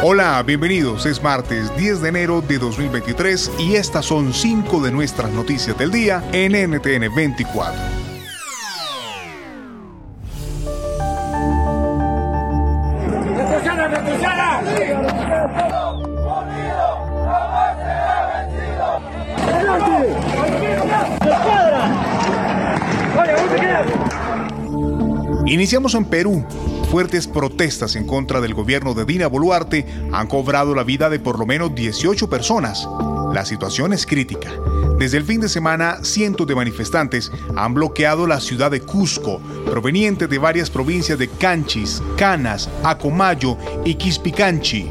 Hola, bienvenidos. Es martes 10 de enero de 2023 y estas son cinco de nuestras noticias del día en NTN 24. Iniciamos en Perú. Fuertes protestas en contra del gobierno de Dina Boluarte han cobrado la vida de por lo menos 18 personas. La situación es crítica. Desde el fin de semana, cientos de manifestantes han bloqueado la ciudad de Cusco, proveniente de varias provincias de Canchis, Canas, Acomayo y Quispicanchi.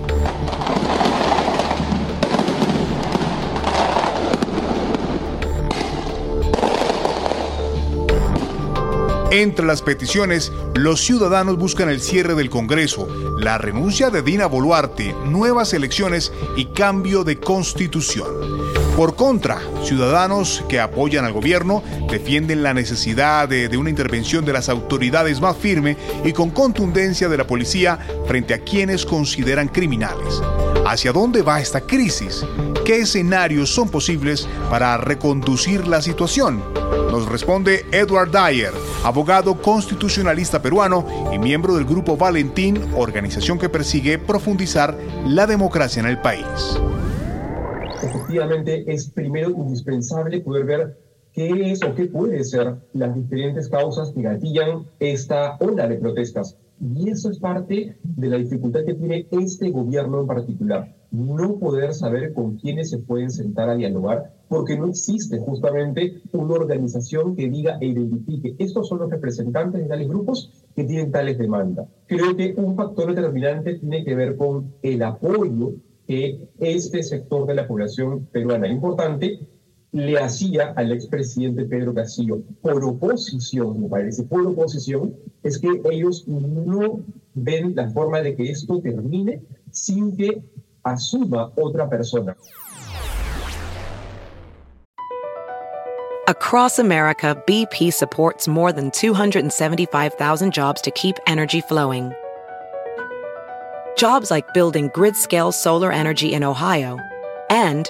Entre las peticiones, los ciudadanos buscan el cierre del Congreso, la renuncia de Dina Boluarte, nuevas elecciones y cambio de constitución. Por contra, ciudadanos que apoyan al gobierno defienden la necesidad de, una intervención de las autoridades más firme y con contundencia de la policía frente a quienes consideran criminales. ¿Hacia dónde va esta crisis? ¿Qué escenarios son posibles para reconducir la situación? Nos responde Edward Dyer, abogado constitucionalista peruano y miembro del Grupo Valentín, organización que persigue profundizar la democracia en el país. Efectivamente, es primero indispensable poder ver qué es o qué puede ser las diferentes causas que gatillan esta ola de protestas y eso es parte de la dificultad que tiene este gobierno en particular. No poder saber con quiénes se pueden sentar a dialogar porque no existe justamente una organización que diga e identifique estos son los representantes de tales grupos que tienen tales demandas. Creo que un factor determinante tiene que ver con el apoyo que este sector de la población peruana importante le hacía al expresidente Pedro Castillo por oposición, me parece, por oposición, es que ellos no ven la forma de que esto termine sin que asuma otra persona. Across America, BP supports more than 275,000 jobs to keep energy flowing. Jobs like building grid-scale solar energy in Ohio and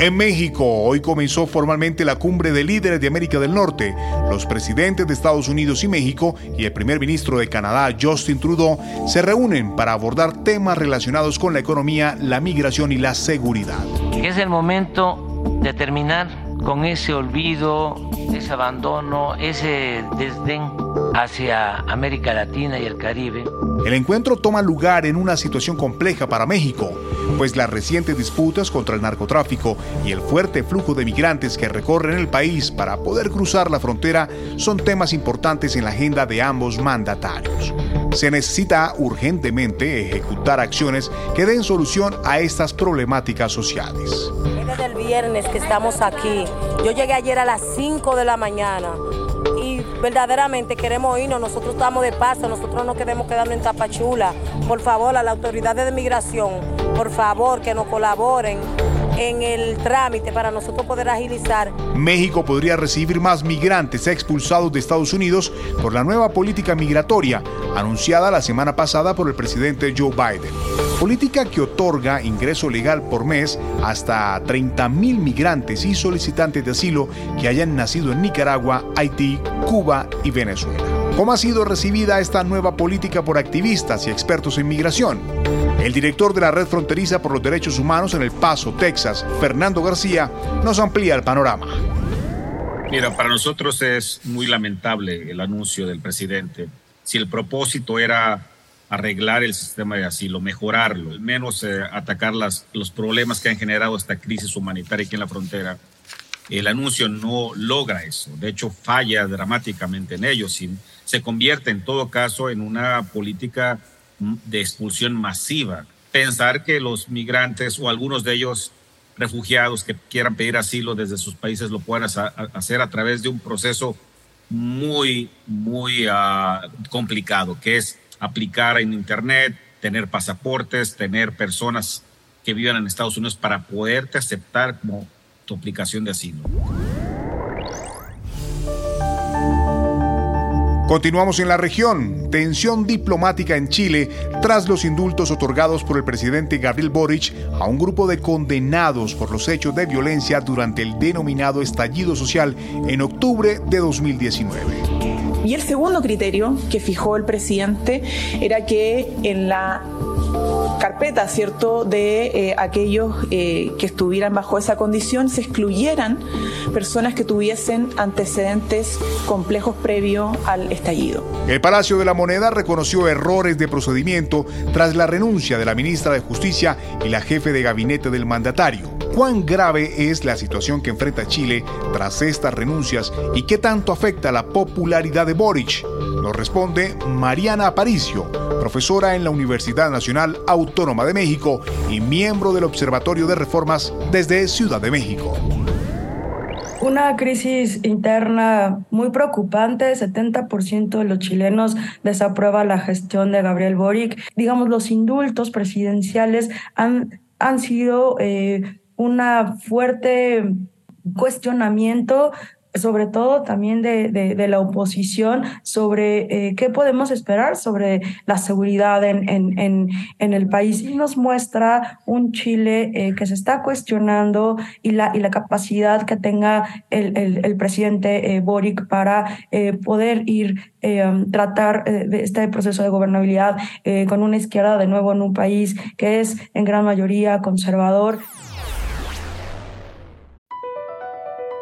En México, hoy comenzó formalmente la cumbre de líderes de América del Norte. Los presidentes de Estados Unidos y México y el primer ministro de Canadá, Justin Trudeau, se reúnen para abordar temas relacionados con la economía, la migración y la seguridad. Es el momento de terminar con ese olvido, ese abandono, ese desdén hacia América Latina y el Caribe. El encuentro toma lugar en una situación compleja para México, pues las recientes disputas contra el narcotráfico y el fuerte flujo de migrantes que recorren el país para poder cruzar la frontera son temas importantes en la agenda de ambos mandatarios. Se necesita urgentemente ejecutar acciones que den solución a estas problemáticas sociales. Desde el viernes que estamos aquí, yo llegué ayer a las 5 de la mañana y verdaderamente queremos irnos, nosotros estamos de paso, nosotros no queremos quedarnos en Tapachula. Por favor, a las autoridades de migración, por favor, que nos colaboren en el trámite para nosotros poder agilizar. México podría recibir más migrantes expulsados de Estados Unidos por la nueva política migratoria anunciada la semana pasada por el presidente Joe Biden. Política que otorga ingreso legal por mes hasta 30 mil migrantes y solicitantes de asilo que hayan nacido en Nicaragua, Haití, Cuba y Venezuela. ¿Cómo ha sido recibida esta nueva política por activistas y expertos en migración? El director de la Red Fronteriza por los Derechos Humanos en El Paso, Texas, Fernando García, nos amplía el panorama. Mira, para nosotros es muy lamentable el anuncio del presidente. Si el propósito era arreglar el sistema de asilo, mejorarlo, al menos eh, atacar los problemas que han generado esta crisis humanitaria aquí en la frontera, el anuncio no logra eso. De hecho, falla dramáticamente en ello. Se convierte en todo caso en una política de expulsión masiva. Pensar que los migrantes o algunos de ellos refugiados que quieran pedir asilo desde sus países lo puedan hacer a través de un proceso muy, muy ah, complicado, que es aplicar en Internet, tener pasaportes, tener personas que vivan en Estados Unidos para poderte aceptar como tu aplicación de asilo. Continuamos en la región. Tensión diplomática en Chile tras los indultos otorgados por el presidente Gabriel Boric a un grupo de condenados por los hechos de violencia durante el denominado estallido social en octubre de 2019. Y el segundo criterio que fijó el presidente era que en la carpeta, ¿cierto?, de eh, aquellos eh, que estuvieran bajo esa condición, se excluyeran personas que tuviesen antecedentes complejos previo al estallido. El Palacio de la Moneda reconoció errores de procedimiento tras la renuncia de la ministra de Justicia y la jefe de gabinete del mandatario. ¿Cuán grave es la situación que enfrenta Chile tras estas renuncias y qué tanto afecta la popularidad de Boric? Nos responde Mariana Aparicio, profesora en la Universidad Nacional Autónoma de México y miembro del Observatorio de Reformas desde Ciudad de México. Una crisis interna muy preocupante, 70% de los chilenos desaprueba la gestión de Gabriel Boric. Digamos, los indultos presidenciales han, han sido eh, una fuerte cuestionamiento sobre todo también de, de, la oposición, sobre eh, qué podemos esperar sobre la seguridad en, en, en, el país. Y nos muestra un Chile eh, que se está cuestionando y la, y la capacidad que tenga el, el, presidente eh, Boric para poder ir um, tratar de este proceso de gobernabilidad con una izquierda de nuevo en un país que es en gran mayoría conservador.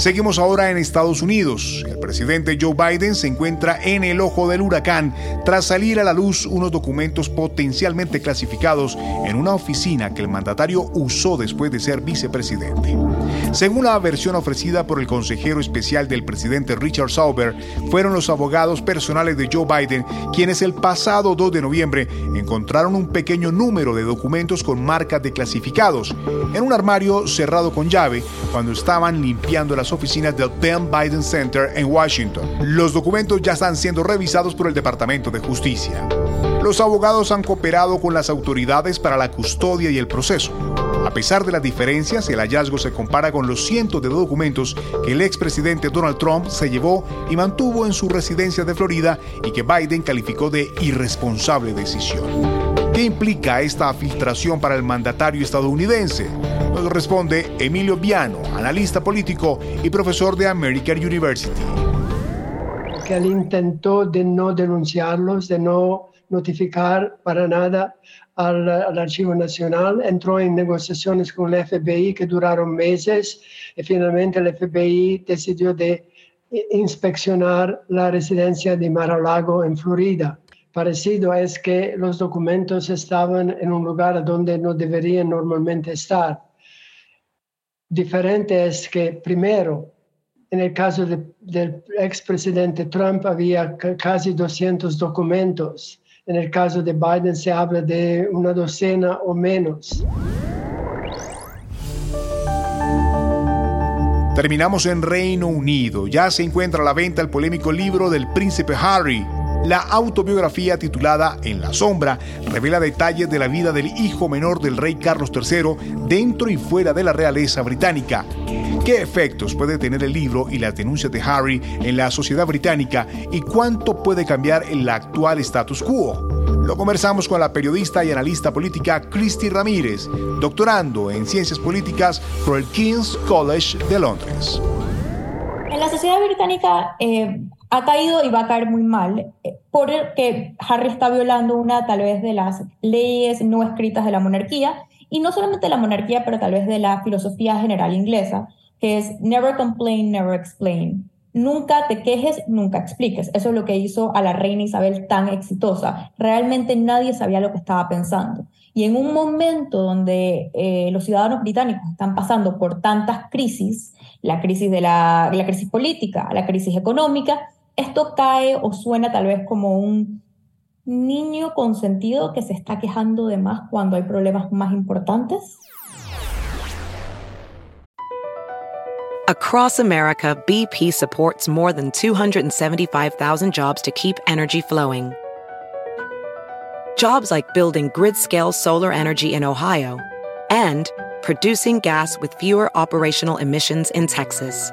Seguimos ahora en Estados Unidos. El presidente Joe Biden se encuentra en el ojo del huracán tras salir a la luz unos documentos potencialmente clasificados en una oficina que el mandatario usó después de ser vicepresidente. Según la versión ofrecida por el consejero especial del presidente Richard Sauber, fueron los abogados personales de Joe Biden quienes el pasado 2 de noviembre encontraron un pequeño número de documentos con marcas de clasificados en un armario cerrado con llave cuando estaban limpiando las oficinas del Penn Biden Center en Washington. Los documentos ya están siendo revisados por el Departamento de Justicia. Los abogados han cooperado con las autoridades para la custodia y el proceso. A pesar de las diferencias, el hallazgo se compara con los cientos de documentos que el expresidente Donald Trump se llevó y mantuvo en su residencia de Florida y que Biden calificó de irresponsable decisión. ¿Qué implica esta filtración para el mandatario estadounidense? Nos responde Emilio Viano, analista político y profesor de American University. Que él intentó de no denunciarlos, de no notificar para nada al, al, Archivo Nacional, entró en negociaciones con el FBI que duraron meses y finalmente el FBI decidió de inspeccionar la residencia de Mar-a-Lago en Florida parecido es que los documentos estaban en un lugar donde no deberían normalmente estar. Diferente es que primero, en el caso de, del expresidente Trump había casi 200 documentos. En el caso de Biden se habla de una docena o menos. Terminamos en Reino Unido. Ya se encuentra a la venta el polémico libro del príncipe Harry, la autobiografía titulada En la sombra revela detalles de la vida del hijo menor del rey Carlos III dentro y fuera de la realeza británica. ¿Qué efectos puede tener el libro y las denuncias de Harry en la sociedad británica y cuánto puede cambiar el actual status quo? Lo conversamos con la periodista y analista política Christy Ramírez, doctorando en ciencias políticas por el King's College de Londres. En la sociedad británica eh, ha caído y va a caer muy mal eh, porque Harry está violando una tal vez de las leyes no escritas de la monarquía y no solamente de la monarquía, pero tal vez de la filosofía general inglesa, que es never complain, never explain. Nunca te quejes, nunca expliques. Eso es lo que hizo a la reina Isabel tan exitosa. Realmente nadie sabía lo que estaba pensando. Y en un momento donde eh, los ciudadanos británicos están pasando por tantas crisis, la crisis de la, la crisis política, la crisis económica, esto cae o suena tal vez como un niño consentido que se está quejando de más cuando hay problemas más importantes. Across America, BP supports more than 275,000 jobs to keep energy flowing. Jobs like building grid-scale solar energy in Ohio and producing gas with fewer operational emissions in Texas.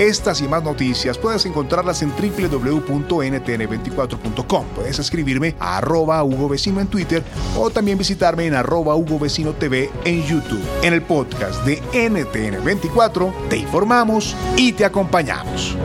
Estas y más noticias puedes encontrarlas en www.ntn24.com. Puedes escribirme a arroba Hugo Vecino en Twitter o también visitarme en arroba Hugo Vecino TV en YouTube. En el podcast de NTN24 te informamos y te acompañamos.